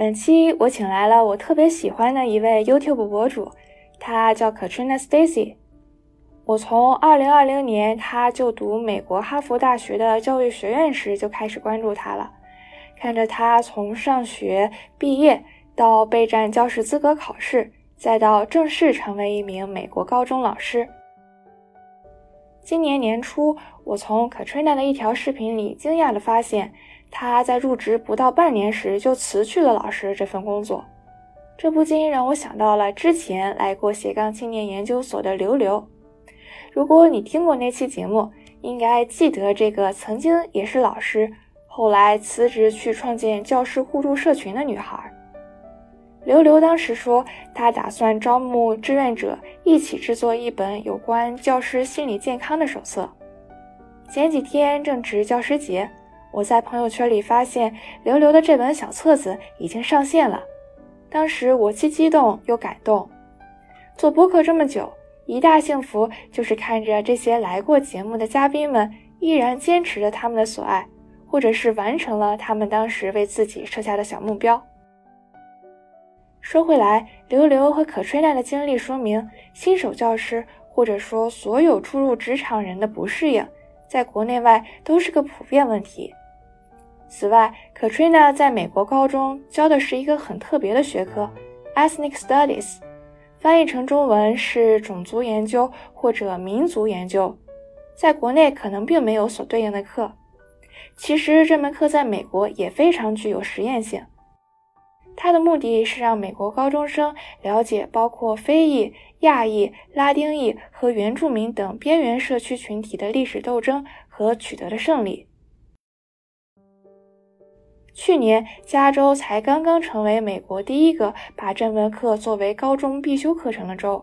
本期我请来了我特别喜欢的一位 YouTube 博主，他叫 Katrina Stacy。我从2020年他就读美国哈佛大学的教育学院时就开始关注他了，看着他从上学毕业到备战教师资格考试，再到正式成为一名美国高中老师。今年年初，我从 Katrina 的一条视频里惊讶地发现。他在入职不到半年时就辞去了老师这份工作，这不禁让我想到了之前来过斜杠青年研究所的刘刘。如果你听过那期节目，应该记得这个曾经也是老师，后来辞职去创建教师互助社群的女孩。刘刘当时说，他打算招募志愿者一起制作一本有关教师心理健康的手册。前几天正值教师节。我在朋友圈里发现刘刘的这本小册子已经上线了，当时我既激动又感动。做播客这么久，一大幸福就是看着这些来过节目的嘉宾们依然坚持着他们的所爱，或者是完成了他们当时为自己设下的小目标。说回来，刘刘和可吹娜的经历说明，新手教师或者说所有初入职场人的不适应，在国内外都是个普遍问题。此外，Katrina 在美国高中教的是一个很特别的学科，Ethnic Studies，翻译成中文是种族研究或者民族研究，在国内可能并没有所对应的课。其实这门课在美国也非常具有实验性，它的目的是让美国高中生了解包括非裔、亚裔、拉丁裔和原住民等边缘社区群体的历史斗争和取得的胜利。去年，加州才刚刚成为美国第一个把这门课作为高中必修课程的州。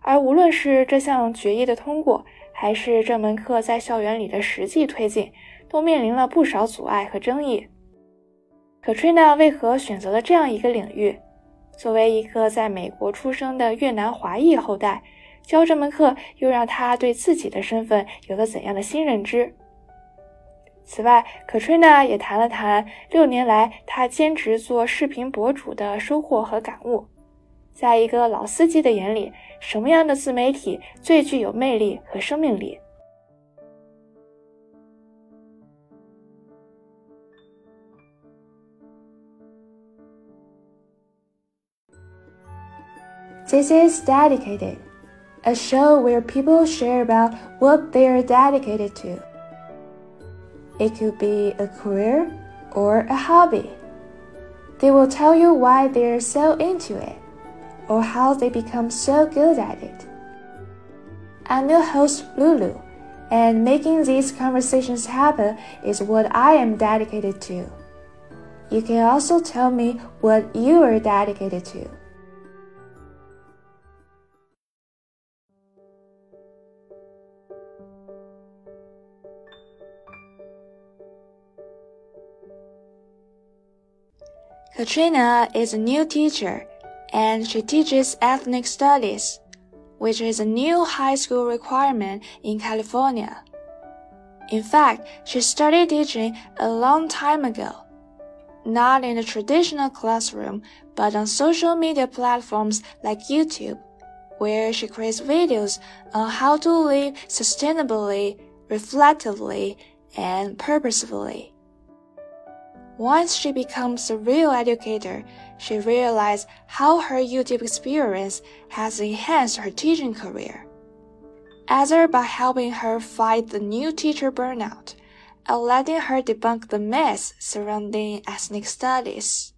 而无论是这项决议的通过，还是这门课在校园里的实际推进，都面临了不少阻碍和争议。Katrina 为何选择了这样一个领域？作为一个在美国出生的越南华裔后代，教这门课又让他对自己的身份有了怎样的新认知？此外，Katrina 也谈了谈六年来她兼职做视频博主的收获和感悟。在一个老司机的眼里，什么样的自媒体最具有魅力和生命力？This is dedicated, a show where people share about what they are dedicated to. It could be a career or a hobby. They will tell you why they're so into it or how they become so good at it. I'm your host, Lulu, and making these conversations happen is what I am dedicated to. You can also tell me what you are dedicated to. Katrina is a new teacher, and she teaches ethnic studies, which is a new high school requirement in California. In fact, she started teaching a long time ago, not in a traditional classroom, but on social media platforms like YouTube, where she creates videos on how to live sustainably, reflectively, and purposefully. Once she becomes a real educator, she realized how her YouTube experience has enhanced her teaching career. Either by helping her fight the new teacher burnout, or letting her debunk the myths surrounding ethnic studies.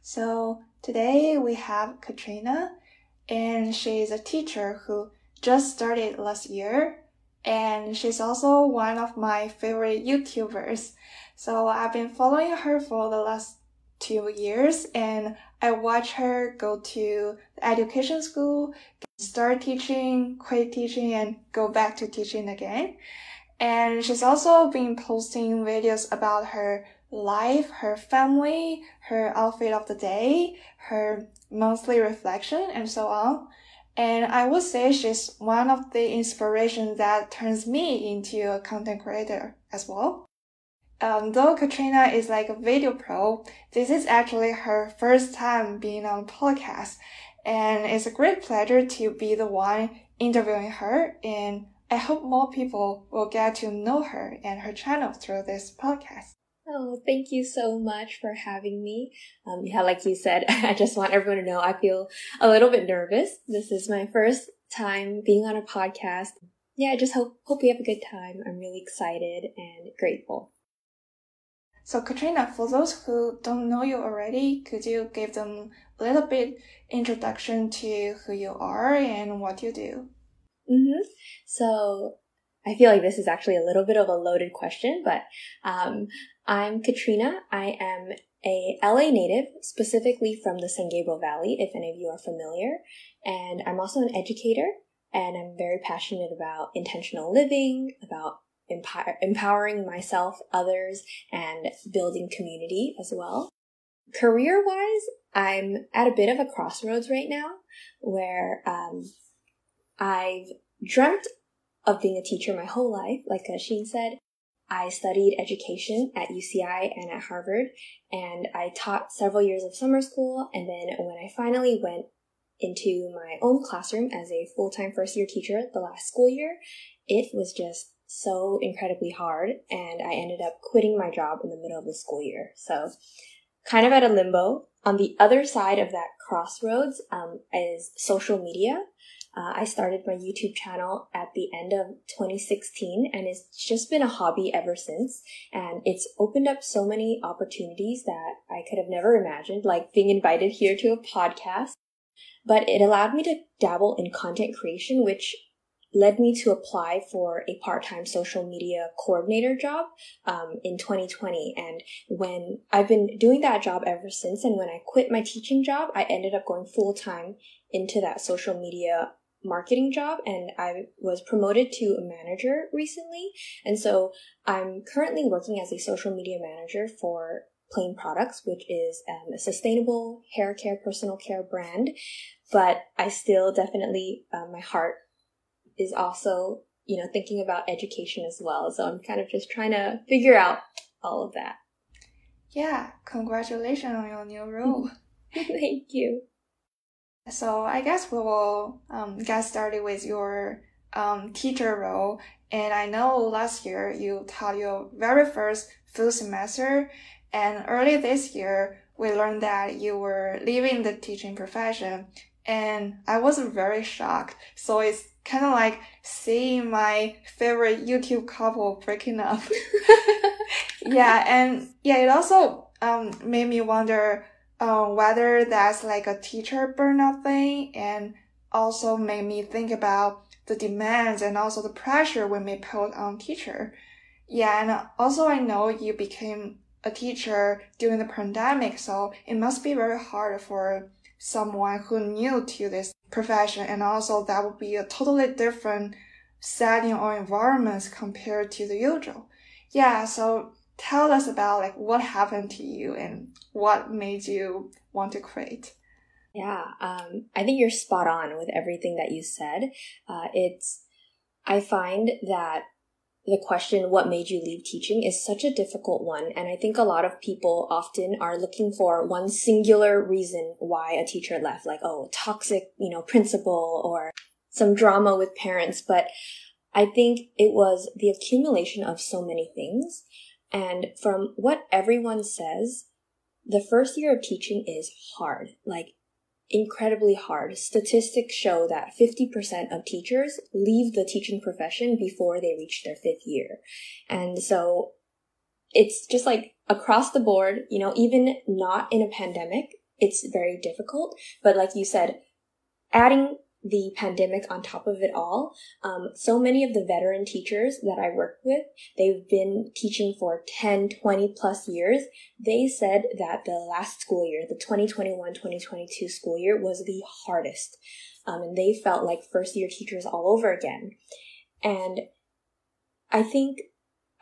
So today we have Katrina, and she is a teacher who just started last year, and she's also one of my favorite YouTubers. So I've been following her for the last two years and I watch her go to the education school, start teaching, quit teaching and go back to teaching again. And she's also been posting videos about her life, her family, her outfit of the day, her monthly reflection, and so on. And I would say she's one of the inspirations that turns me into a content creator as well. Um, though Katrina is like a video pro, this is actually her first time being on a podcast. And it's a great pleasure to be the one interviewing her. And I hope more people will get to know her and her channel through this podcast. Oh, thank you so much for having me. Um, yeah, like you said, I just want everyone to know I feel a little bit nervous. This is my first time being on a podcast. Yeah, I just hope hope we have a good time. I'm really excited and grateful. So Katrina, for those who don't know you already, could you give them a little bit introduction to who you are and what you do? Mm-hmm. So I feel like this is actually a little bit of a loaded question, but um, I'm Katrina. I am a LA native, specifically from the San Gabriel Valley, if any of you are familiar. And I'm also an educator, and I'm very passionate about intentional living, about empower- empowering myself, others, and building community as well. Career wise, I'm at a bit of a crossroads right now where um, I've dreamt of being a teacher my whole life, like Sheen said. I studied education at UCI and at Harvard, and I taught several years of summer school. And then when I finally went into my own classroom as a full time first year teacher the last school year, it was just so incredibly hard. And I ended up quitting my job in the middle of the school year. So, kind of at a limbo. On the other side of that crossroads um, is social media. Uh, I started my YouTube channel at the end of 2016 and it's just been a hobby ever since. And it's opened up so many opportunities that I could have never imagined, like being invited here to a podcast. But it allowed me to dabble in content creation, which led me to apply for a part-time social media coordinator job um, in 2020 and when i've been doing that job ever since and when i quit my teaching job i ended up going full-time into that social media marketing job and I was promoted to a manager recently. And so I'm currently working as a social media manager for Plaine Products, which is um, a sustainable hair care, personal care brand. But I still definitely, um, my heart is also, you know, thinking about education as well. So I'm kind of just trying to figure out all of that. Yeah, congratulations on your new role. Thank you. So I guess we will um, get started with your um, teacher role. And I know last year you taught your very first full semester, and early this year we learned that you were leaving the teaching profession. And I was very shocked. So it's kind of like seeing my favorite YouTube couple breaking up. yeah, and yeah, it also um, made me wonder uh, whether that's like a teacher burnout thing and also made me think about the demands and also the pressure we may put on teacher. Yeah, and also I know you became a teacher during the pandemic, so it must be very hard for someone who new to this profession, and also that would be a totally different setting or environment compared to the usual. Yeah, so tell us about like what happened to you and what made you want to create. Yeah, um, I think you're spot on with everything that you said. Uh, it's, I find that the question, what made you leave teaching is such a difficult one. And I think a lot of people often are looking for one singular reason why a teacher left, like, oh, toxic, you know, principal or some drama with parents. But I think it was the accumulation of so many things. And from what everyone says, the first year of teaching is hard, like incredibly hard. Statistics show that 50% of teachers leave the teaching profession before they reach their fifth year. And so it's just like across the board, you know, even not in a pandemic, it's very difficult. But like you said, adding the pandemic on top of it all, um, so many of the veteran teachers that I work with, they've been teaching for 10, 20 plus years. They said that the last school year, the 2021-2022 school year was the hardest. Um, and they felt like first year teachers all over again. And I think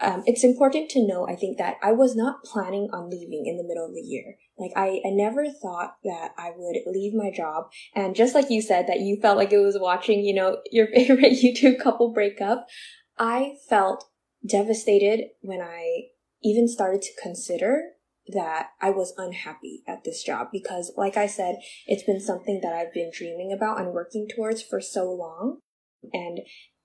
um, it's important to know, I think, that I was not planning on leaving in the middle of the year. Like, I, I never thought that I would leave my job. And just like you said, that you felt like it was watching, you know, your favorite YouTube couple break up, I felt devastated when I even started to consider that I was unhappy at this job because, like I said, it's been something that I've been dreaming about and working towards for so long. And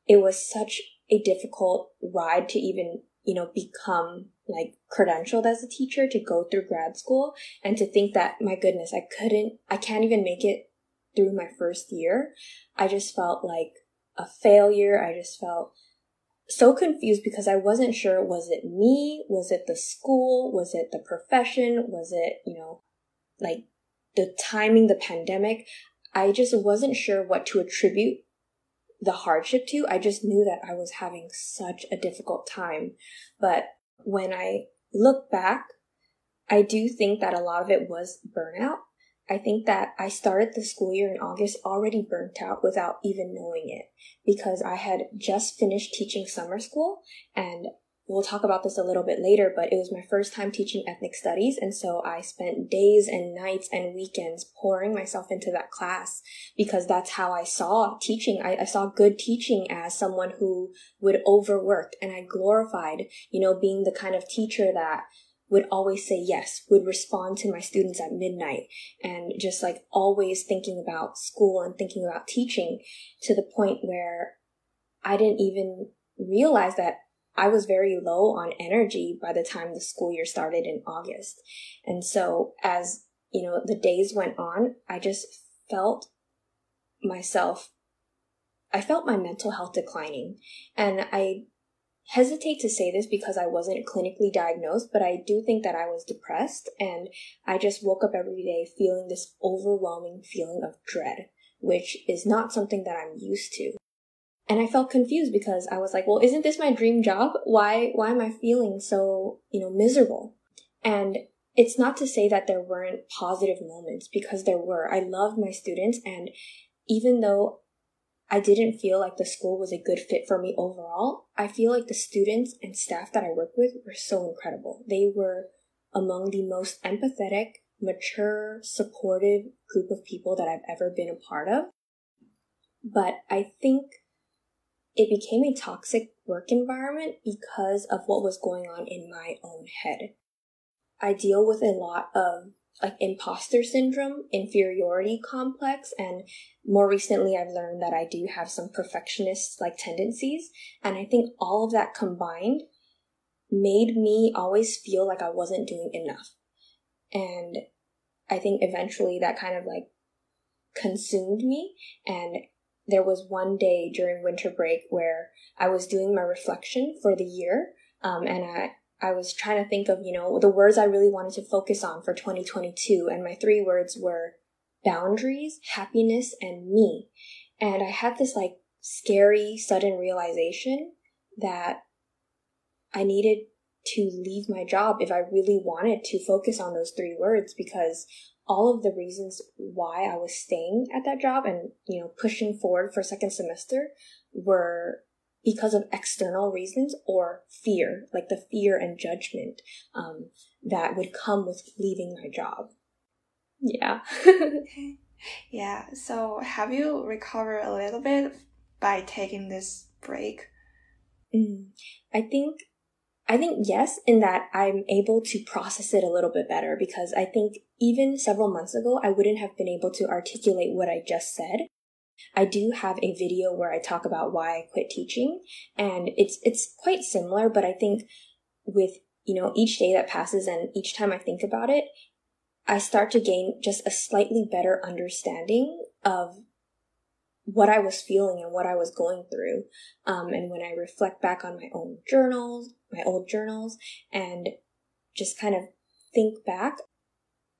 it was such a difficult ride to even, you know, become like credentialed as a teacher to go through grad school and to think that, my goodness, I couldn't, I can't even make it through my first year. I just felt like a failure. I just felt so confused because I wasn't sure was it me? Was it the school? Was it the profession? Was it, you know, like the timing, the pandemic? I just wasn't sure what to attribute the hardship to. I just knew that I was having such a difficult time. But when I look back, I do think that a lot of it was burnout. I think that I started the school year in August already burnt out without even knowing it because I had just finished teaching summer school and we'll talk about this a little bit later, but it was my first time teaching ethnic studies. And so I spent days and nights and weekends pouring myself into that class because that's how I saw teaching. I, I, saw good teaching as someone who would overwork and I glorified, you know, being the kind of teacher that would always say yes, would respond to my students at midnight and just like always thinking about school and thinking about teaching to the point where I didn't even realize that I was very low on energy by the time the school year started in August. And so as, you know, the days went on, I just felt myself I felt my mental health declining and I hesitate to say this because I wasn't clinically diagnosed, but I do think that I was depressed and I just woke up every day feeling this overwhelming feeling of dread, which is not something that I'm used to. And I felt confused because I was like, well, isn't this my dream job? Why, why am I feeling so, you know, miserable? And it's not to say that there weren't positive moments because there were. I loved my students and even though I didn't feel like the school was a good fit for me overall. I feel like the students and staff that I worked with were so incredible. They were among the most empathetic, mature, supportive group of people that I've ever been a part of. But I think it became a toxic work environment because of what was going on in my own head. I deal with a lot of like imposter syndrome, inferiority complex, and more recently I've learned that I do have some perfectionist like tendencies. And I think all of that combined made me always feel like I wasn't doing enough. And I think eventually that kind of like consumed me. And there was one day during winter break where I was doing my reflection for the year. Um, and I, I was trying to think of, you know, the words I really wanted to focus on for 2022. And my three words were boundaries, happiness, and me. And I had this like scary, sudden realization that I needed to leave my job if I really wanted to focus on those three words because all of the reasons why I was staying at that job and, you know, pushing forward for second semester were because of external reasons or fear, like the fear and judgment um, that would come with leaving my job. Yeah. okay. Yeah. So, have you recovered a little bit by taking this break? Mm, I think I think yes, in that I'm able to process it a little bit better because I think even several months ago, I wouldn't have been able to articulate what I just said. I do have a video where I talk about why I quit teaching and it's, it's quite similar, but I think with, you know, each day that passes and each time I think about it, I start to gain just a slightly better understanding of what I was feeling and what I was going through. Um, and when I reflect back on my own journals, my old journals, and just kind of think back,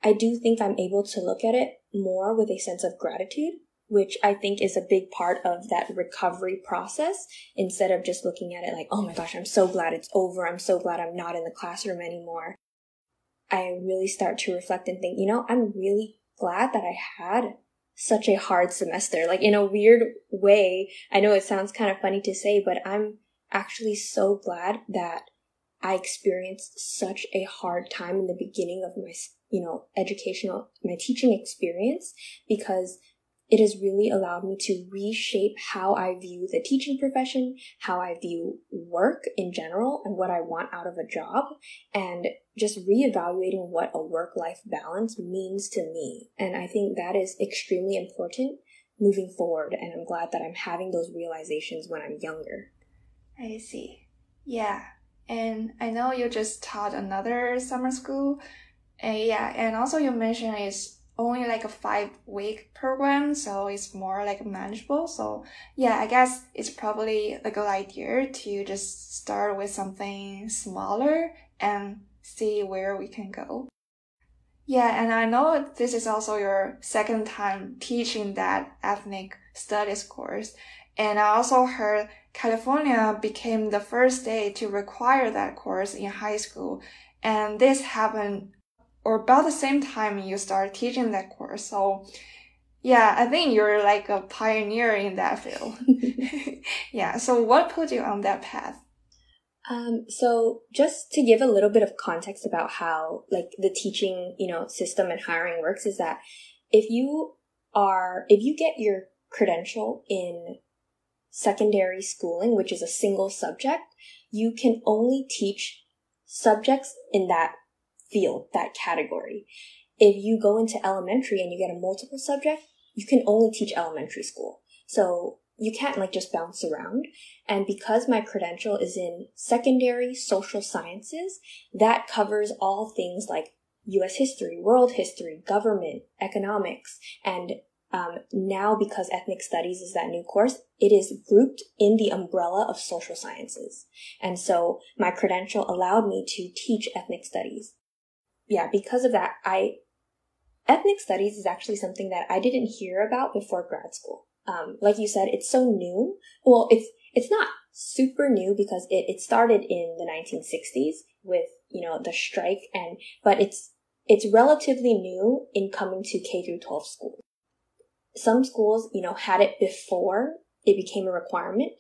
I do think I'm able to look at it more with a sense of gratitude which I think is a big part of that recovery process instead of just looking at it like, oh my gosh, I'm so glad it's over. I'm so glad I'm not in the classroom anymore. I really start to reflect and think, you know, I'm really glad that I had such a hard semester. Like in a weird way, I know it sounds kind of funny to say, but I'm actually so glad that I experienced such a hard time in the beginning of my, you know, educational, my teaching experience because it has really allowed me to reshape how I view the teaching profession, how I view work in general, and what I want out of a job, and just reevaluating what a work life balance means to me. And I think that is extremely important moving forward, and I'm glad that I'm having those realizations when I'm younger. I see. Yeah. And I know you just taught another summer school. Yeah, and also you mentioned it's only like a five week program, so it's more like manageable. So yeah, I guess it's probably a good idea to just start with something smaller and see where we can go. Yeah, and I know this is also your second time teaching that ethnic studies course. And I also heard California became the first state to require that course in high school. And this happened or about the same time you start teaching that course. So yeah, I think you're like a pioneer in that field. yeah. So what put you on that path? Um, so just to give a little bit of context about how like the teaching, you know, system and hiring works is that if you are, if you get your credential in secondary schooling, which is a single subject, you can only teach subjects in that field, that category. If you go into elementary and you get a multiple subject, you can only teach elementary school. So you can't like just bounce around. And because my credential is in secondary social sciences, that covers all things like US history, world history, government, economics, and um, now because ethnic studies is that new course, it is grouped in the umbrella of social sciences. And so my credential allowed me to teach ethnic studies yeah, because of that, I ethnic studies is actually something that I didn't hear about before grad school. Um, like you said, it's so new. Well, it's it's not super new because it, it started in the 1960s with you know the strike and but it's it's relatively new in coming to K through 12 schools. Some schools, you know, had it before it became a requirement,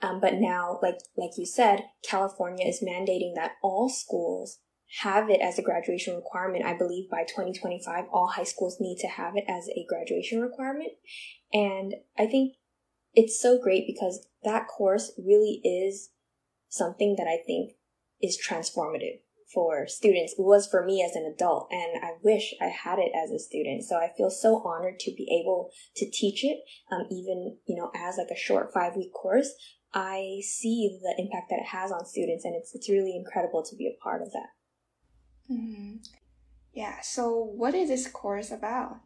um, but now, like like you said, California is mandating that all schools have it as a graduation requirement. I believe by 2025, all high schools need to have it as a graduation requirement. And I think it's so great because that course really is something that I think is transformative for students. It was for me as an adult, and I wish I had it as a student. So I feel so honored to be able to teach it, um, even you know as like a short five week course. I see the impact that it has on students, and it's it's really incredible to be a part of that. Mm-hmm. Yeah. So, what is this course about?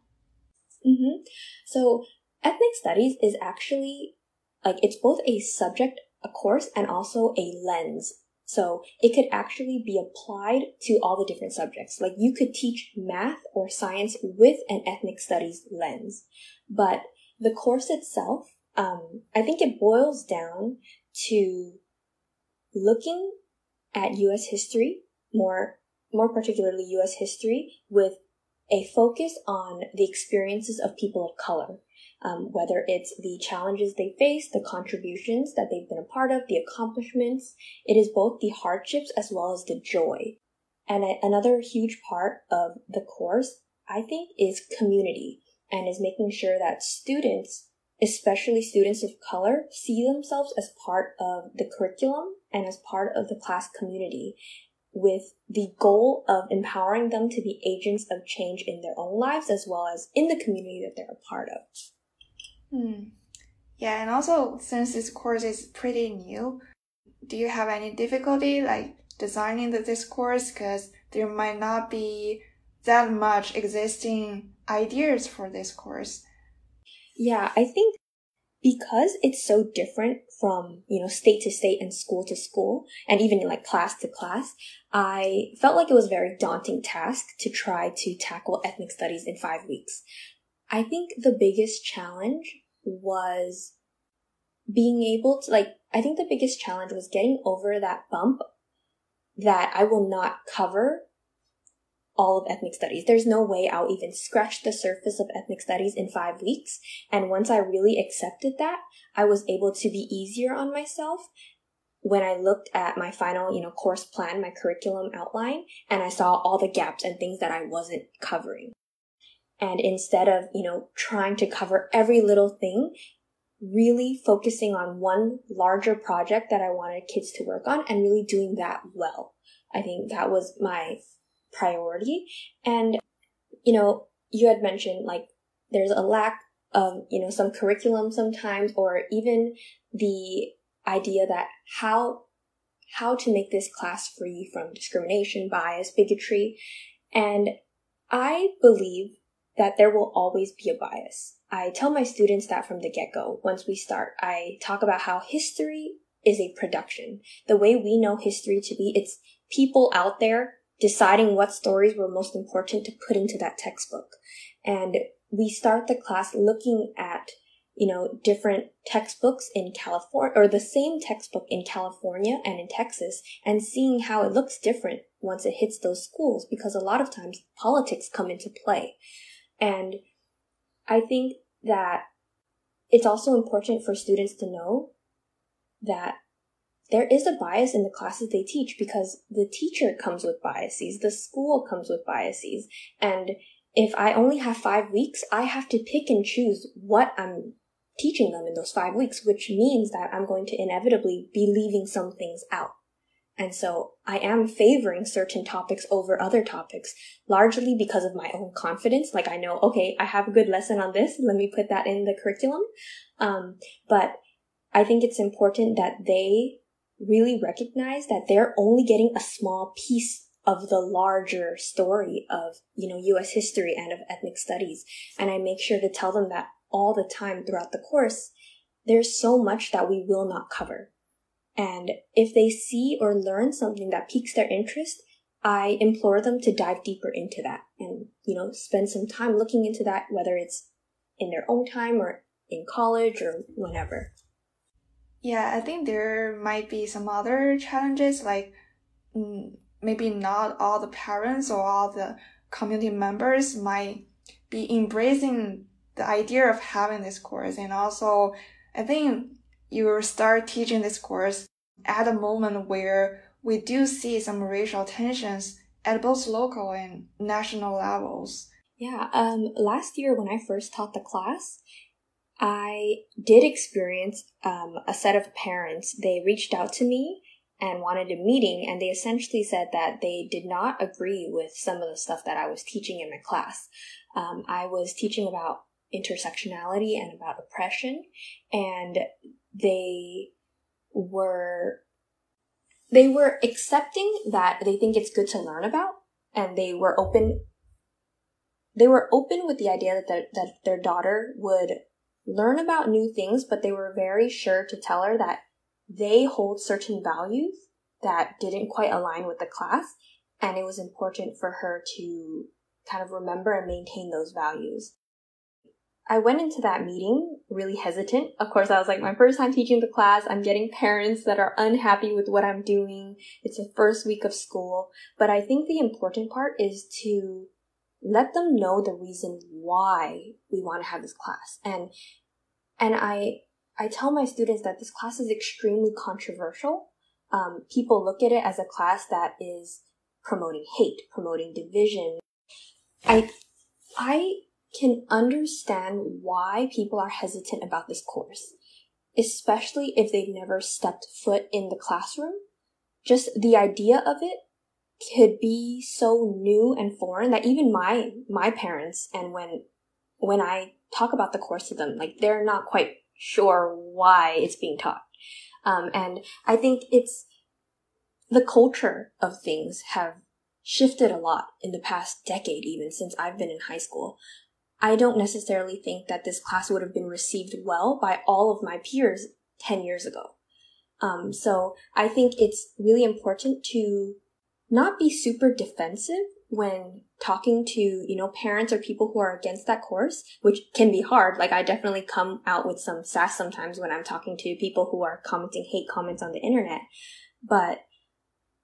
Mm-hmm. So, ethnic studies is actually like it's both a subject, a course, and also a lens. So it could actually be applied to all the different subjects. Like you could teach math or science with an ethnic studies lens. But the course itself, um, I think it boils down to looking at US history more more particularly US history, with a focus on the experiences of people of color. Um, whether it's the challenges they face, the contributions that they've been a part of, the accomplishments. It is both the hardships as well as the joy. And a- another huge part of the course, I think, is community and is making sure that students, especially students of color, see themselves as part of the curriculum and as part of the class community with the goal of empowering them to be agents of change in their own lives as well as in the community that they're a part of. Hmm. Yeah, and also since this course is pretty new, do you have any difficulty like designing the, this course? Because there might not be that much existing ideas for this course. Yeah, I think because it's so different from, you know, state to state and school to school and even like class to class, I felt like it was a very daunting task to try to tackle ethnic studies in five weeks. I think the biggest challenge was being able to like, I think the biggest challenge was getting over that bump that I will not cover all of ethnic studies. There's no way I'll even scratch the surface of ethnic studies in five weeks. And once I really accepted that, I was able to be easier on myself when I looked at my final, you know, course plan, my curriculum outline, and I saw all the gaps and things that I wasn't covering. And instead of, you know, trying to cover every little thing, really focusing on one larger project that I wanted kids to work on and really doing that well. I think that was my priority. And, you know, you had mentioned like there's a lack of, you know, some curriculum sometimes or even the idea that how how to make this class free from discrimination, bias, bigotry. And I believe that there will always be a bias. I tell my students that from the get go. Once we start, I talk about how history is a production. The way we know history to be, it's people out there deciding what stories were most important to put into that textbook. And we start the class looking at you know, different textbooks in California, or the same textbook in California and in Texas, and seeing how it looks different once it hits those schools, because a lot of times politics come into play. And I think that it's also important for students to know that there is a bias in the classes they teach because the teacher comes with biases, the school comes with biases, and if I only have five weeks, I have to pick and choose what I'm teaching them in those five weeks, which means that I'm going to inevitably be leaving some things out. And so I am favoring certain topics over other topics, largely because of my own confidence. Like I know, okay, I have a good lesson on this. Let me put that in the curriculum. Um, but I think it's important that they really recognize that they're only getting a small piece of the larger story of, you know, US history and of ethnic studies. And I make sure to tell them that all the time throughout the course, there's so much that we will not cover. And if they see or learn something that piques their interest, I implore them to dive deeper into that and, you know, spend some time looking into that, whether it's in their own time or in college or whenever. Yeah, I think there might be some other challenges, like mm, maybe not all the parents or all the community members might be embracing the idea of having this course. And also, I think you will start teaching this course at a moment where we do see some racial tensions at both local and national levels. Yeah, um, last year when I first taught the class, I did experience um, a set of parents. They reached out to me and wanted a meeting, and they essentially said that they did not agree with some of the stuff that I was teaching in my class. Um, I was teaching about intersectionality and about oppression, and they were they were accepting that they think it's good to learn about, and they were open. They were open with the idea that that their daughter would learn about new things, but they were very sure to tell her that they hold certain values that didn't quite align with the class, and it was important for her to kind of remember and maintain those values. I went into that meeting really hesitant. Of course, I was like, my first time teaching the class. I'm getting parents that are unhappy with what I'm doing. It's the first week of school. But I think the important part is to let them know the reason why we want to have this class. And, and I, I tell my students that this class is extremely controversial. Um, people look at it as a class that is promoting hate, promoting division. I, I can understand why people are hesitant about this course, especially if they've never stepped foot in the classroom. Just the idea of it could be so new and foreign that even my my parents and when when I talk about the course to them, like they're not quite sure why it's being taught. Um, and I think it's the culture of things have shifted a lot in the past decade, even since I've been in high school. I don't necessarily think that this class would have been received well by all of my peers 10 years ago. Um, so I think it's really important to not be super defensive when talking to, you know, parents or people who are against that course, which can be hard. Like I definitely come out with some sass sometimes when I'm talking to people who are commenting hate comments on the internet. But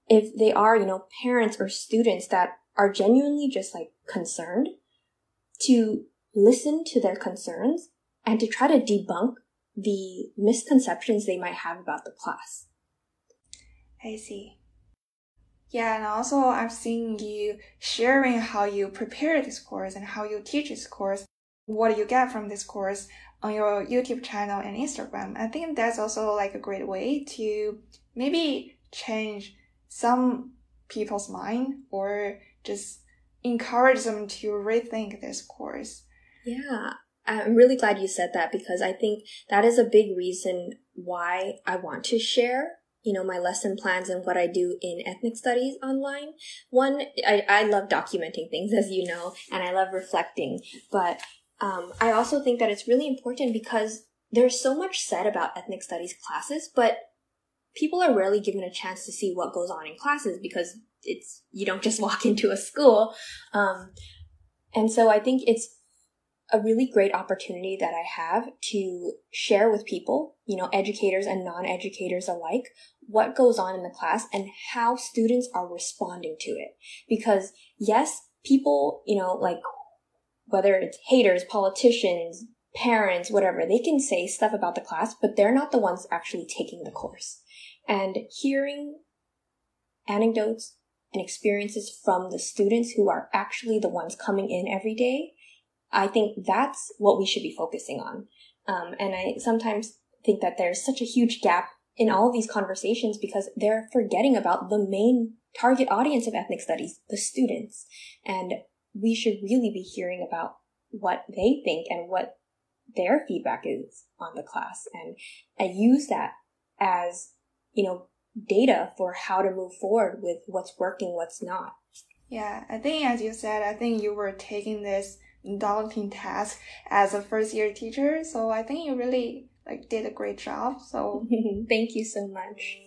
if they are, you know, parents or students that are genuinely just like concerned, to listen to their concerns and to try to debunk the misconceptions they might have about the class. I see. Yeah, and also I've seen you sharing how you prepare this course and how you teach this course, what you get from this course on your YouTube channel and Instagram. I think that's also like a great way to maybe change some people's mind or just encourage them to rethink this course. Yeah, I'm really glad you said that because I think that is a big reason why I want to share you know my lesson plans and what i do in ethnic studies online one i, I love documenting things as you know and i love reflecting but um, i also think that it's really important because there's so much said about ethnic studies classes but people are rarely given a chance to see what goes on in classes because it's you don't just walk into a school um, and so i think it's a really great opportunity that I have to share with people, you know, educators and non-educators alike, what goes on in the class and how students are responding to it. Because yes, people, you know, like whether it's haters, politicians, parents, whatever, they can say stuff about the class, but they're not the ones actually taking the course. And hearing anecdotes and experiences from the students who are actually the ones coming in every day I think that's what we should be focusing on. Um, and I sometimes think that there's such a huge gap in all of these conversations because they're forgetting about the main target audience of ethnic studies, the students. And we should really be hearing about what they think and what their feedback is on the class. And I use that as, you know, data for how to move forward with what's working, what's not. Yeah, I think as you said, I think you were taking this daunting task as a first year teacher. So I think you really like did a great job. So thank you so much.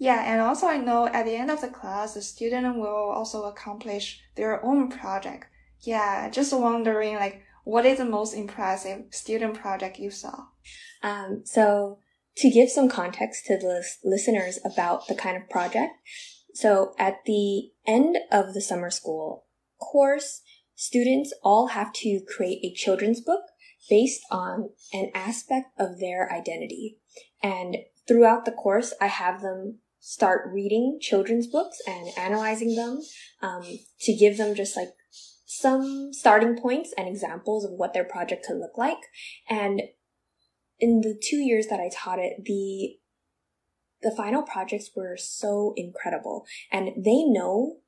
Yeah, and also I know at the end of the class, the student will also accomplish their own project. Yeah, just wondering like what is the most impressive student project you saw? Um, so to give some context to the listeners about the kind of project, so at the end of the summer school course, students all have to create a children's book based on an aspect of their identity. And throughout the course, I have them start reading children's books and analyzing them um, to give them just like some starting points and examples of what their project could look like. And in the two years that I taught it, the the final projects were so incredible, and they know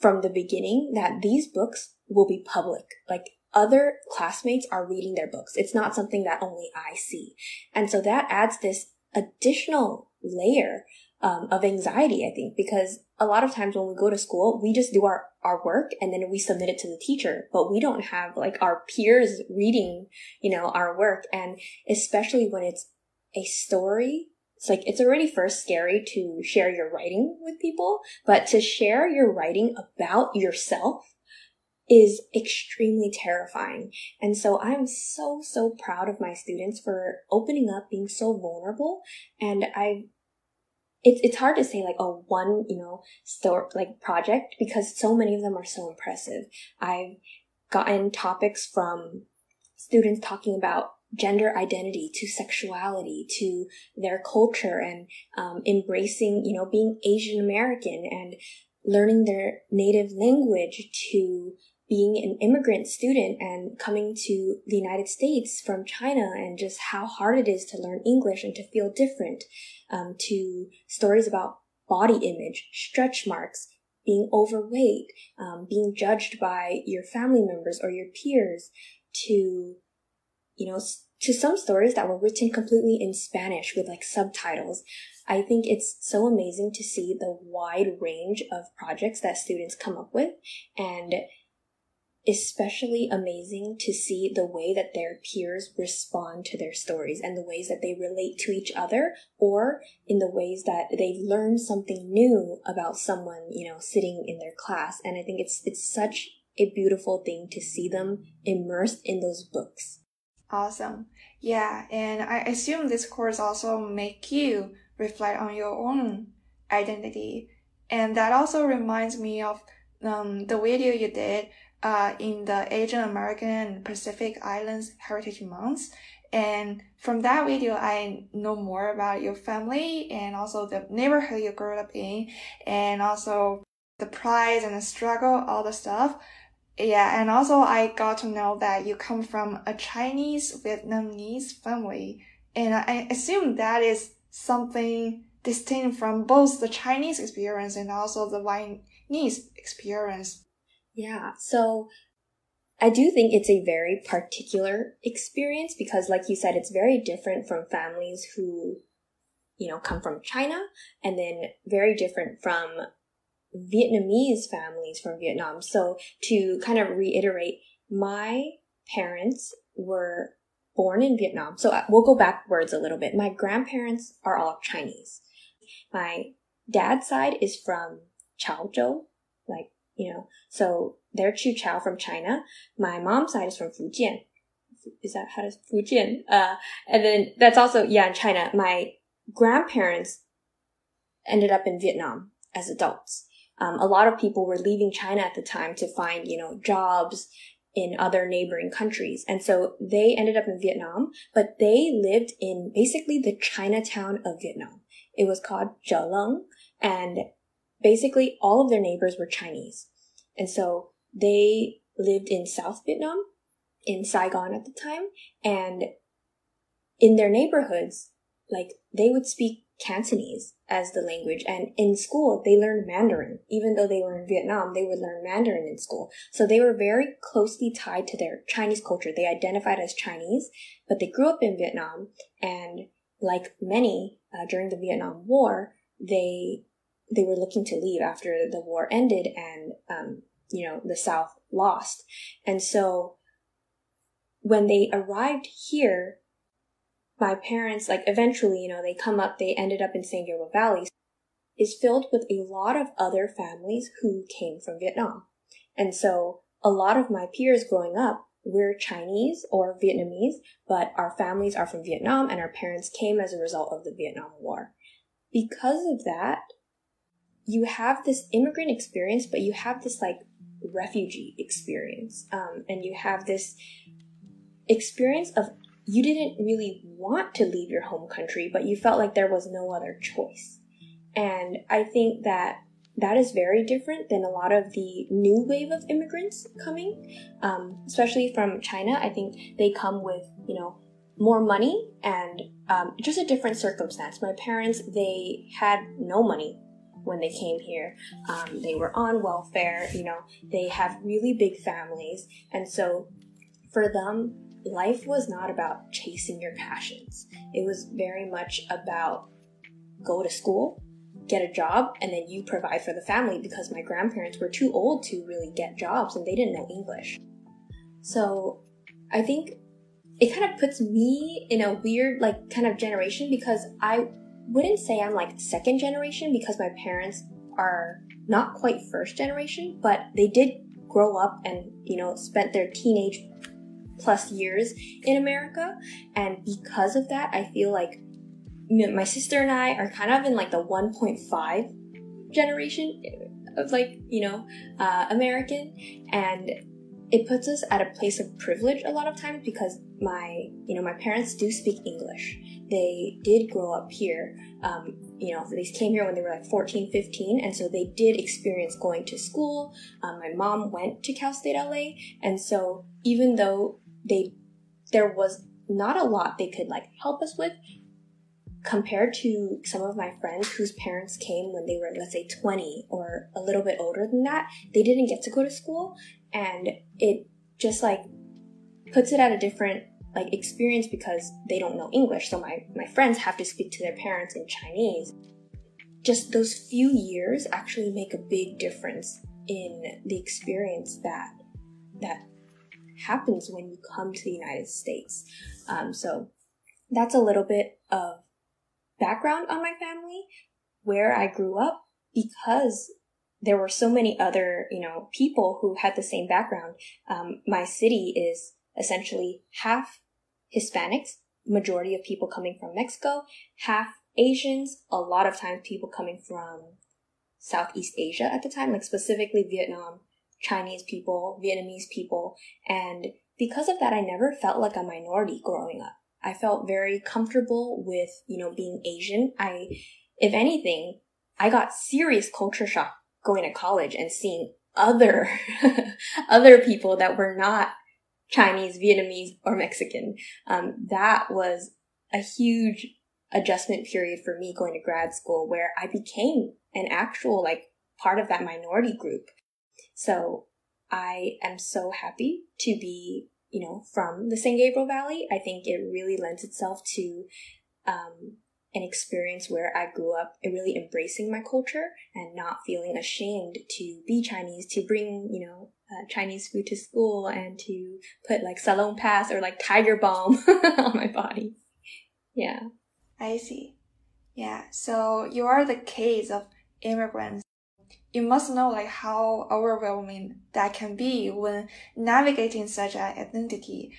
from the beginning that these books will be public. Like other classmates are reading their books. It's not something that only I see. And so that adds this additional layer um, of anxiety, I think, because a lot of times when we go to school, we just do our, our work and then we submit it to the teacher, but we don't have like our peers reading, you know, our work. And especially when it's a story, it's like, it's already first scary to share your writing with people, but to share your writing about yourself is extremely terrifying. And so I'm so, so proud of my students for opening up, being so vulnerable. And I it's it's hard to say like oh one you know store like project because so many of them are so impressive. I've gotten topics from students talking about gender identity to sexuality to their culture and um, embracing you know being Asian American and learning their native language to being an immigrant student and coming to the United States from China and just how hard it is to learn English and to feel different, um, to stories about body image, stretch marks, being overweight, um, being judged by your family members or your peers, to, you know, to some stories that were written completely in Spanish with like subtitles. I think it's so amazing to see the wide range of projects that students come up with and especially amazing to see the way that their peers respond to their stories and the ways that they relate to each other or in the ways that they've learned something new about someone, you know, sitting in their class. And I think it's, it's such a beautiful thing to see them immersed in those books. Awesome. Yeah. And I assume this course also make you reflect on your own identity. And that also reminds me of um, the video you did uh, in the Asian American and Pacific Islands Heritage Months. And from that video, I know more about your family and also the neighborhood you grew up in, and also the pride and the struggle, all the stuff. Yeah, and also I got to know that you come from a Chinese Vietnamese family, and I assume that is something distinct from both the Chinese experience and also the Vietnamese experience. Yeah, so I do think it's a very particular experience because, like you said, it's very different from families who, you know, come from China and then very different from Vietnamese families from Vietnam. So, to kind of reiterate, my parents were born in Vietnam. So, uh, we'll go backwards a little bit. My grandparents are all Chinese. My dad's side is from Chaozhou, like, you know, so they're Chu Chao from China. My mom's side is from Fujian. Is that how to Fujian? Uh, and then that's also, yeah, in China. My grandparents ended up in Vietnam as adults. Um, a lot of people were leaving China at the time to find, you know, jobs in other neighboring countries. And so they ended up in Vietnam, but they lived in basically the Chinatown of Vietnam. It was called Cholon, and basically all of their neighbors were Chinese. And so they lived in South Vietnam, in Saigon at the time, and in their neighborhoods, like they would speak Cantonese as the language. And in school, they learned Mandarin. Even though they were in Vietnam, they would learn Mandarin in school. So they were very closely tied to their Chinese culture. They identified as Chinese, but they grew up in Vietnam. And like many uh, during the Vietnam War, they they were looking to leave after the war ended and um, you know, the South lost. And so when they arrived here, my parents, like eventually, you know, they come up, they ended up in San Gabriel Valley, is filled with a lot of other families who came from Vietnam. And so a lot of my peers growing up, we're Chinese or Vietnamese, but our families are from Vietnam and our parents came as a result of the Vietnam War. Because of that, you have this immigrant experience, but you have this like refugee experience. Um, and you have this experience of you didn't really want to leave your home country, but you felt like there was no other choice. And I think that that is very different than a lot of the new wave of immigrants coming, um, especially from China. I think they come with, you know, more money and um, just a different circumstance. My parents, they had no money when they came here. Um, they were on welfare, you know, they have really big families. And so for them, life was not about chasing your passions. It was very much about go to school, get a job, and then you provide for the family because my grandparents were too old to really get jobs and they didn't know English. So I think it kind of puts me in a weird, like, kind of generation because I wouldn't say I'm like second generation because my parents are not quite first generation, but they did grow up and, you know, spent their teenage plus years in America. And because of that, I feel like my sister and I are kind of in like the 1.5 generation of like, you know, uh, American. And it puts us at a place of privilege a lot of times because my, you know, my parents do speak English they did grow up here. Um, you know, they came here when they were like 14, 15, and so they did experience going to school. Um, my mom went to Cal State LA, and so even though they, there was not a lot they could like help us with, compared to some of my friends whose parents came when they were, let's say, 20 or a little bit older than that, they didn't get to go to school, and it just like puts it at a different like experience because they don't know English. So my, my friends have to speak to their parents in Chinese. Just those few years actually make a big difference in the experience that that happens when you come to the United States. Um, so that's a little bit of background on my family, where I grew up, because there were so many other, you know, people who had the same background. Um, my city is essentially half Hispanics, majority of people coming from Mexico, half Asians, a lot of times people coming from Southeast Asia at the time, like specifically Vietnam, Chinese people, Vietnamese people. And because of that, I never felt like a minority growing up. I felt very comfortable with, you know, being Asian. I, if anything, I got serious culture shock going to college and seeing other, other people that were not Chinese, Vietnamese, or Mexican. Um, that was a huge adjustment period for me going to grad school where I became an actual like part of that minority group. So I am so happy to be, you know, from the San Gabriel Valley. I think it really lends itself to um, an experience where I grew up really embracing my culture and not feeling ashamed to be Chinese, to bring, you know, uh, Chinese food to school and to put like Salonpas or like Tiger Balm on my body. Yeah. I see. Yeah. So you are the case of immigrants. You must know like how overwhelming that can be when navigating such an identity.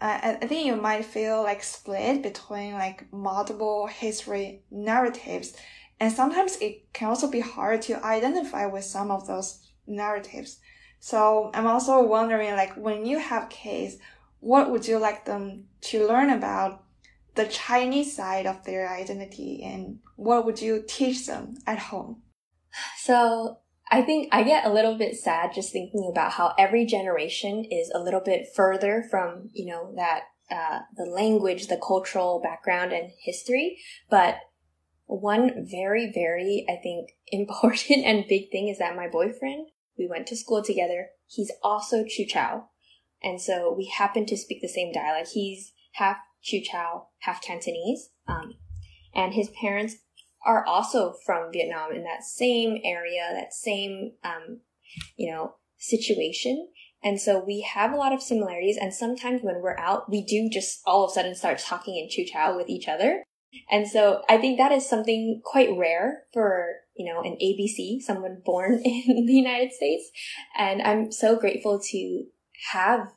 Uh, I think you might feel like split between like multiple history narratives, and sometimes it can also be hard to identify with some of those narratives. So I'm also wondering, like, when you have kids, what would you like them to learn about the Chinese side of their identity and what would you teach them at home? So I think I get a little bit sad just thinking about how every generation is a little bit further from, you know, that, uh, the language, the cultural background and history. But one very, very, I think, important and big thing is that my boyfriend, we went to school together. He's also Choo And so we happen to speak the same dialect. He's half Choo half Cantonese. Um, and his parents are also from Vietnam in that same area, that same, um, you know, situation. And so we have a lot of similarities. And sometimes when we're out, we do just all of a sudden start talking in Choo chow with each other. And so I think that is something quite rare for, you know, an ABC, someone born in the United States. And I'm so grateful to have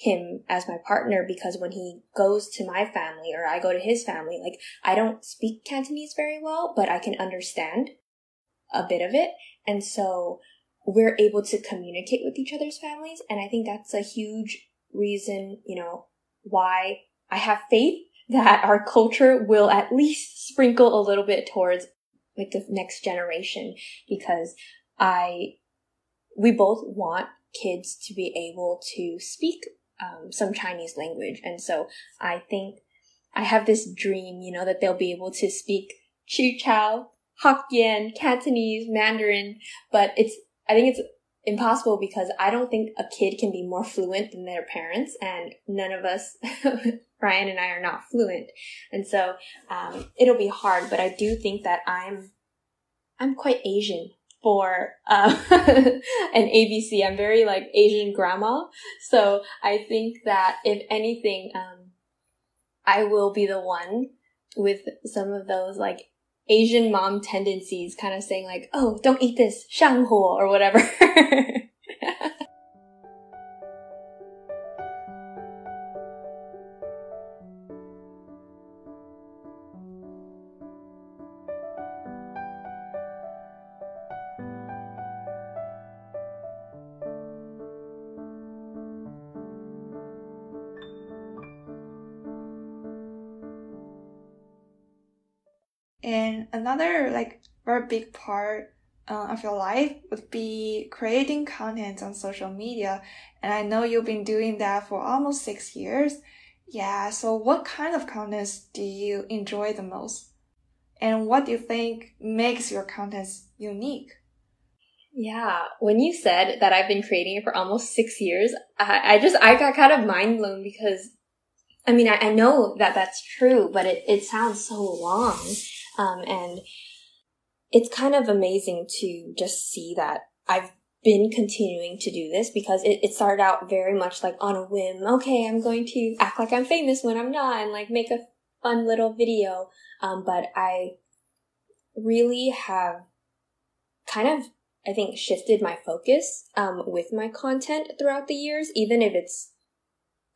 him as my partner because when he goes to my family or I go to his family, like I don't speak Cantonese very well, but I can understand a bit of it. And so we're able to communicate with each other's families. And I think that's a huge reason, you know, why I have faith that our culture will at least sprinkle a little bit towards like the next generation because I, we both want kids to be able to speak um, some Chinese language. And so I think I have this dream, you know, that they'll be able to speak Chiu-Chau, Hokkien, Cantonese, Mandarin, but it's, I think it's impossible because I don't think a kid can be more fluent than their parents, and none of us, Ryan and I, are not fluent, and so um, it'll be hard. But I do think that I'm, I'm quite Asian for uh, an ABC. I'm very like Asian grandma. So I think that if anything, um, I will be the one with some of those like Asian mom tendencies, kind of saying like, oh, don't eat this, 上火 or whatever. And another like very big part uh, of your life would be creating content on social media. And I know you've been doing that for almost six years. Yeah. So what kind of contents do you enjoy the most? And what do you think makes your contents unique? Yeah, when you said that I've been creating it for almost six years, I, I just, I got kind of mind blown because, I mean, I, I know that that's true, but it, it sounds so long. Um, and it's kind of amazing to just see that I've been continuing to do this because it, it started out very much like on a whim. Okay, I'm going to act like I'm famous when I'm not and like make a fun little video. Um, but I really have kind of, I think, shifted my focus um, with my content throughout the years, even if it's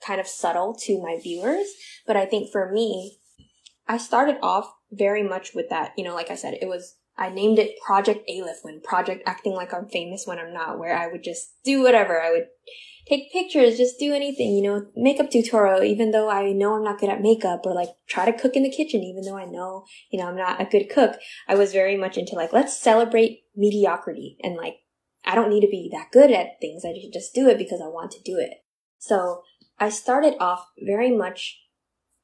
kind of subtle to my viewers. But I think for me, I started off very much with that, you know, like I said, it was I named it Project Aleph when Project Acting Like I'm Famous When I'm Not, where I would just do whatever. I would take pictures, just do anything, you know, makeup tutorial, even though I know I'm not good at makeup, or like try to cook in the kitchen, even though I know, you know, I'm not a good cook. I was very much into like, let's celebrate mediocrity and like, I don't need to be that good at things. I just do it because I want to do it. So I started off very much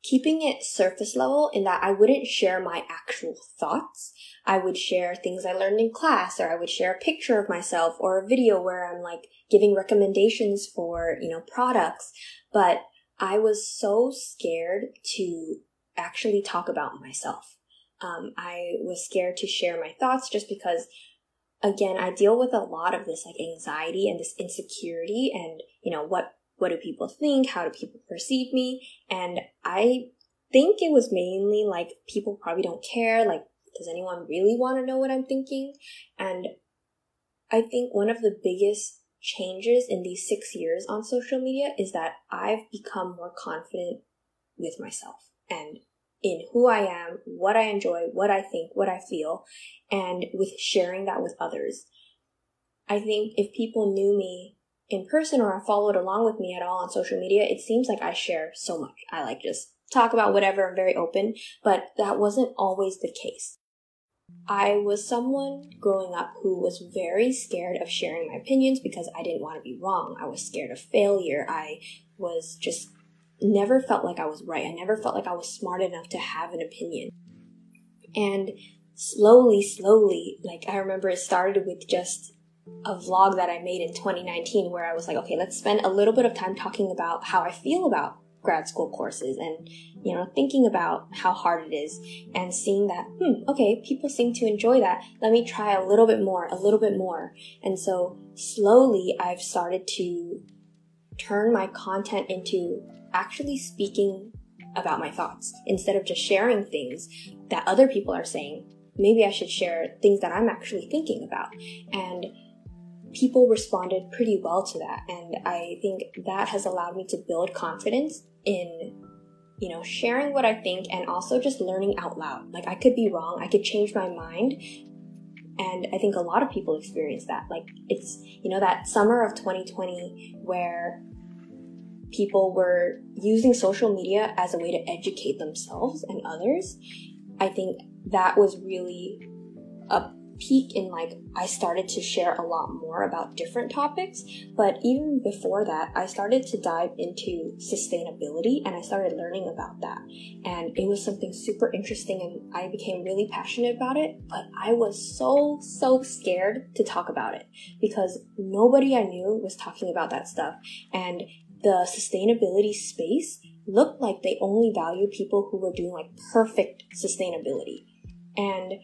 keeping it surface level in that I wouldn't share my actual thoughts. I would share things I learned in class, or I would share a picture of myself or a video where I'm like giving recommendations for, you know, products. But I was so scared to actually talk about myself. Um, I was scared to share my thoughts just because again, I deal with a lot of this like anxiety and this insecurity and, you know, what what do people think? How do people perceive me? And I think it was mainly like people probably don't care. Like, does anyone really want to know what I'm thinking? And I think one of the biggest changes in these six years on social media is that I've become more confident with myself and in who I am, what I enjoy, what I think, what I feel, and with sharing that with others. I think if people knew me in person or followed along with me at all on social media, it seems like I share so much. I like just talk about whatever. I'm very open, but that wasn't always the case. I was someone growing up who was very scared of sharing my opinions because I didn't want to be wrong. I was scared of failure. I was just never felt like I was right. I never felt like I was smart enough to have an opinion. And slowly, slowly, like I remember it started with just a vlog that I made in 2019 where I was like, okay, let's spend a little bit of time talking about how I feel about grad school courses and, you know, thinking about how hard it is and seeing that, hmm, okay, people seem to enjoy that. Let me try a little bit more, a little bit more. And so slowly I've started to turn my content into actually speaking about my thoughts instead of just sharing things that other people are saying. Maybe I should share things that I'm actually thinking about. And people responded pretty well to that. And I think that has allowed me to build confidence in, you know, sharing what I think and also just learning out loud. Like I could be wrong, I could change my mind. And I think a lot of people experience that. Like it's, you know, that summer of 2020 where people were using social media as a way to educate themselves and others. I think that was really a peak in like I started to share a lot more about different topics, but even before that, I started to dive into sustainability and I started learning about that. And it was something super interesting and I became really passionate about it, but I was so so scared to talk about it because nobody I knew was talking about that stuff and the sustainability space looked like they only value people who were doing like perfect sustainability. And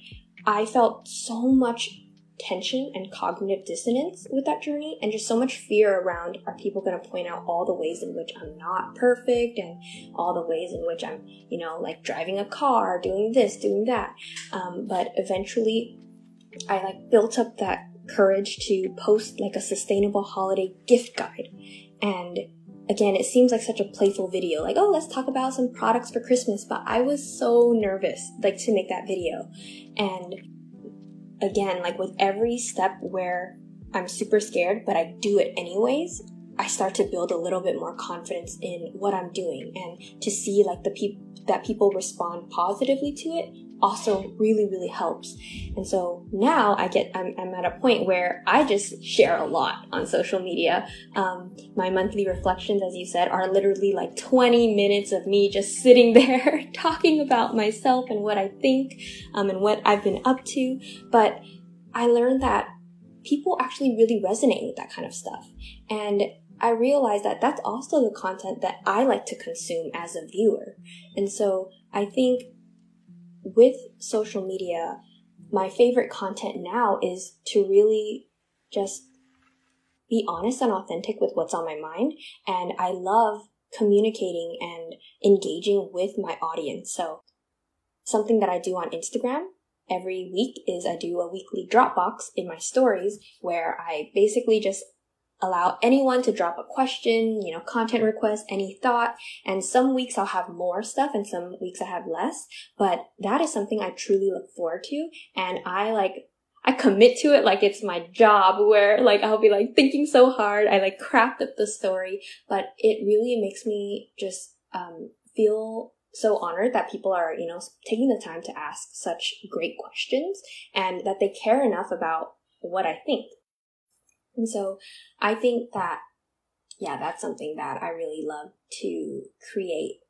I felt so much tension and cognitive dissonance with that journey and just so much fear around are people going to point out all the ways in which I'm not perfect and all the ways in which I'm, you know, like driving a car, doing this, doing that. Um, but eventually I like built up that courage to post like a sustainable holiday gift guide and again, it seems like such a playful video, like, oh, let's talk about some products for Christmas, but I was so nervous, like, to make that video. And again, like, with every step where I'm super scared, but I do it anyways, I start to build a little bit more confidence in what I'm doing and to see, like, the people that people respond positively to it also really really helps. And so now i get i'm, I'm at a point where i just share a lot on social media. Um, my monthly reflections as you said are literally like 20 minutes of me just sitting there talking about myself and what i think um, and what i've been up to. But i learned that people actually really resonate with that kind of stuff. And I realized that that's also the content that I like to consume as a viewer. And so I think with social media, my favorite content now is to really just be honest and authentic with what's on my mind. And I love communicating and engaging with my audience. So something that I do on Instagram every week is I do a weekly Dropbox in my stories where I basically just allow anyone to drop a question, you know, content request, any thought. And some weeks I'll have more stuff and some weeks I have less. But that is something I truly look forward to. And I like, I commit to it like it's my job where like I'll be like thinking so hard. I like craft up the story, but it really makes me just, um, feel so honored that people are, you know, taking the time to ask such great questions and that they care enough about what I think. And so I think that, yeah, that's something that I really love to create.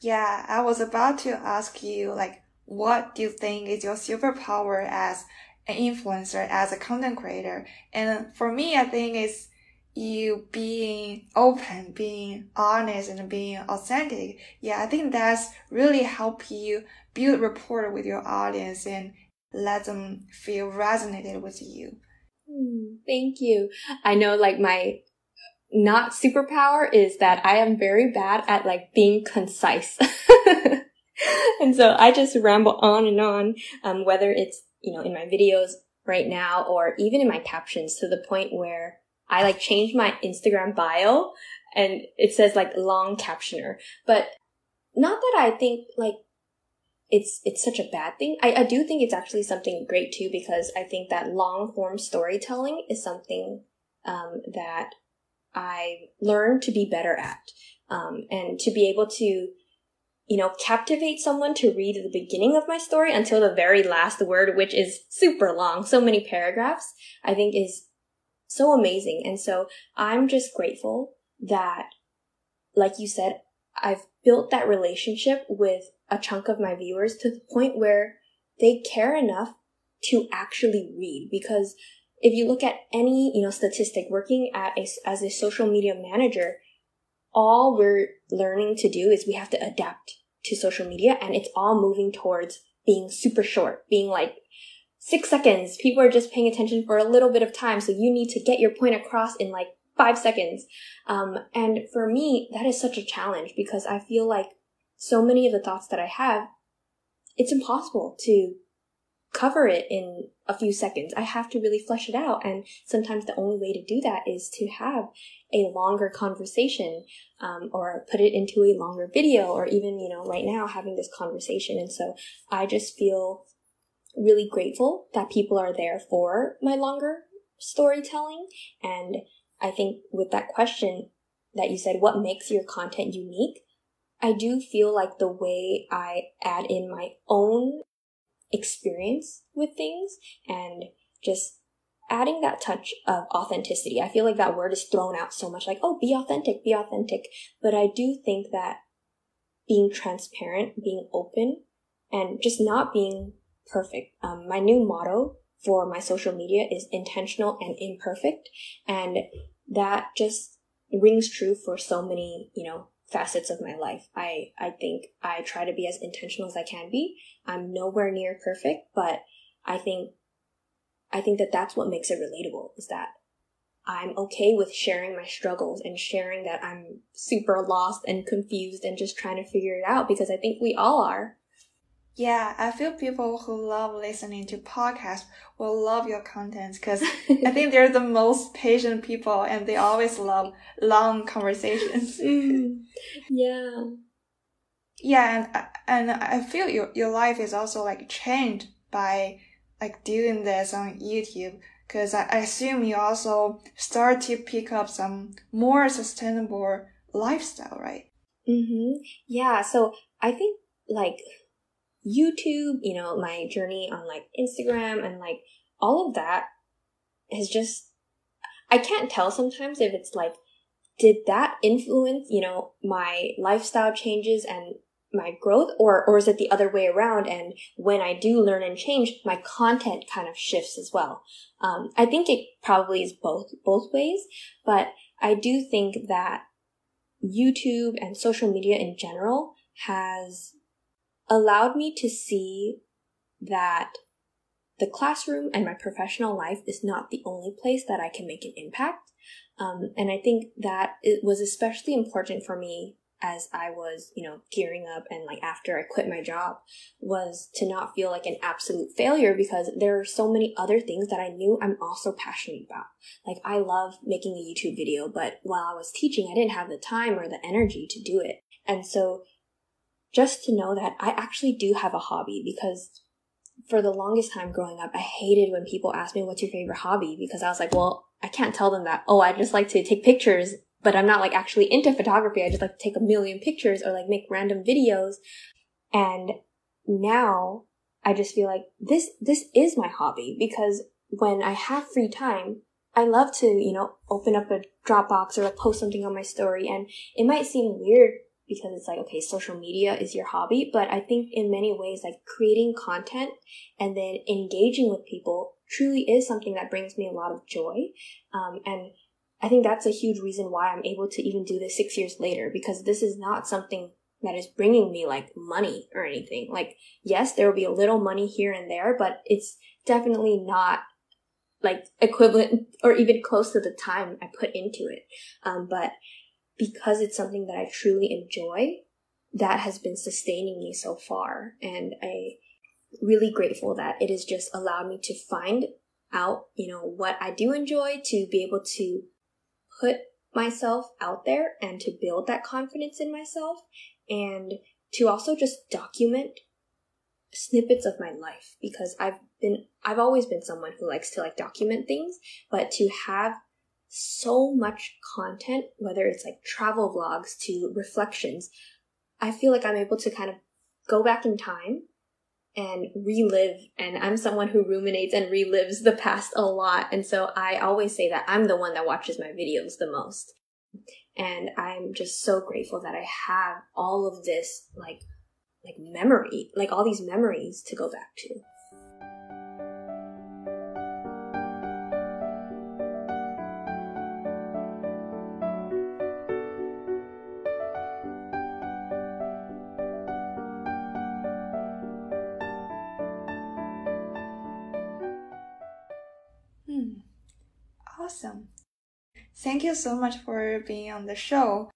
Yeah, I was about to ask you, like, what do you think is your superpower as an influencer, as a content creator? And for me, I think it's you being open, being honest, and being authentic. Yeah, I think that's really help you build rapport with your audience and let them feel resonated with you. Hmm, thank you. I know like my not superpower is that I am very bad at like being concise. and so I just ramble on and on, um, whether it's, you know, in my videos right now or even in my captions to the point where I like change my Instagram bio and it says like long captioner. But not that I think like it's it's such a bad thing. I, I do think it's actually something great too because I think that long form storytelling is something um, that I learned to be better at, um, and to be able to, you know, captivate someone to read the beginning of my story until the very last word, which is super long, so many paragraphs. I think is so amazing, and so I'm just grateful that, like you said, I've built that relationship with a chunk of my viewers to the point where they care enough to actually read. Because if you look at any you know statistic working at a, as a social media manager all we're learning to do is we have to adapt to social media and it's all moving towards being super short being like six seconds. People are just paying attention for a little bit of time so you need to get your point across in like five seconds. Um, and for me that is such a challenge because i feel like so many of the thoughts that I have, it's impossible to cover it in a few seconds. I have to really flesh it out. And sometimes the only way to do that is to have a longer conversation um, or put it into a longer video or even, you know, right now having this conversation. And so I just feel really grateful that people are there for my longer storytelling. And I think with that question that you said, what makes your content unique? I do feel like the way I add in my own experience with things and just adding that touch of authenticity. I feel like that word is thrown out so much like, oh, be authentic, be authentic. But I do think that being transparent, being open, and just not being perfect. Um, my new motto for my social media is intentional and imperfect. And that just rings true for so many, you know, facets of my life. I, I think I try to be as intentional as I can be. I'm nowhere near perfect, but I think, I think that that's what makes it relatable is that I'm okay with sharing my struggles and sharing that I'm super lost and confused and just trying to figure it out because I think we all are. Yeah, I feel people who love listening to podcasts will love your content because I think they're the most patient people and they always love long conversations. Mm, yeah. Yeah, and and I feel your your life is also like changed by like doing this on YouTube because I, I assume you also start to pick up some more sustainable lifestyle, right? Mm-hmm. Yeah. So I think like YouTube, you know, my journey on like Instagram and like all of that is just, I can't tell sometimes if it's like, did that influence, you know, my lifestyle changes and my growth or, or is it the other way around? And when I do learn and change, my content kind of shifts as well. Um, I think it probably is both, both ways, but I do think that YouTube and social media in general has allowed me to see that the classroom and my professional life is not the only place that I can make an impact. Um, and I think that it was especially important for me as I was, you know, gearing up and like after I quit my job was to not feel like an absolute failure because there are so many other things that I knew I'm also passionate about. Like I love making a YouTube video, but while I was teaching, I didn't have the time or the energy to do it. And so just to know that I actually do have a hobby because for the longest time growing up, I hated when people asked me, what's your favorite hobby? Because I was like, well, I can't tell them that, oh, I just like to take pictures but I'm not like actually into photography. I just like to take a million pictures or like make random videos. And now I just feel like this, this is my hobby because when I have free time, I love to, you know, open up a Dropbox or like post something on my story. And it might seem weird because it's like, okay, social media is your hobby. But I think in many ways, like creating content and then engaging with people truly is something that brings me a lot of joy. Um, and I think that's a huge reason why I'm able to even do this six years later because this is not something that is bringing me like money or anything. Like, yes, there will be a little money here and there, but it's definitely not like equivalent or even close to the time I put into it. Um, but because it's something that I truly enjoy, that has been sustaining me so far. And I really grateful that it has just allowed me to find out, you know, what I do enjoy to be able to put myself out there and to build that confidence in myself and to also just document snippets of my life because I've been I've always been someone who likes to like document things, but to have so much content, whether it's like travel vlogs to reflections, I feel like I'm able to kind of go back in time and relive. And I'm someone who ruminates and relives the past a lot. And so I always say that I'm the one that watches my videos the most. And I'm just so grateful that I have all of this, like, like memory, like all these memories to go back to. Thank you so much for being on the show.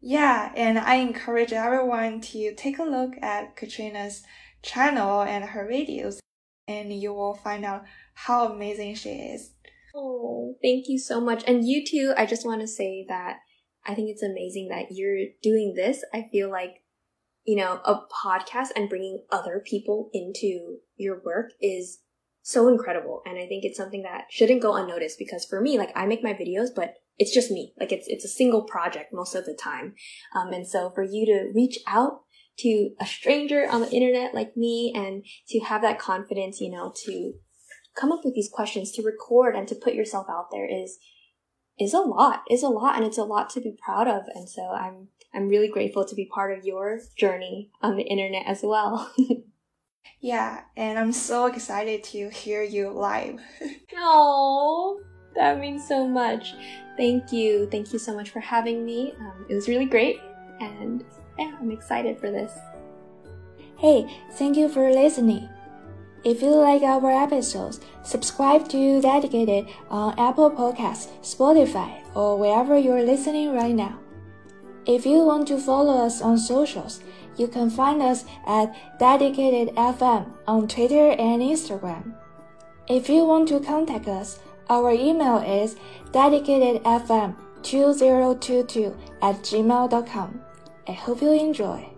Yeah, and I encourage everyone to take a look at Katrina's channel and her videos, and you will find out how amazing she is. Oh, thank you so much. And you too, I just want to say that I think it's amazing that you're doing this. I feel like, you know, a podcast and bringing other people into your work is so incredible. And I think it's something that shouldn't go unnoticed because for me, like I make my videos, but it's just me. Like it's, it's a single project most of the time. Um, and so for you to reach out to a stranger on the internet like me and to have that confidence, you know, to come up with these questions, to record and to put yourself out there is, is a lot, is a lot, and it's a lot to be proud of. And so I'm, I'm really grateful to be part of your journey on the internet as well. Yeah, and I'm so excited to hear you live. oh, that means so much. Thank you. Thank you so much for having me. Um, it was really great, and yeah, I'm excited for this. Hey, thank you for listening. If you like our episodes, subscribe to Dedicated on Apple Podcasts, Spotify, or wherever you're listening right now. If you want to follow us on socials, you can find us at Dedicated FM on Twitter and Instagram. If you want to contact us, our email is dedicatedfm2022 at gmail.com. I hope you enjoy.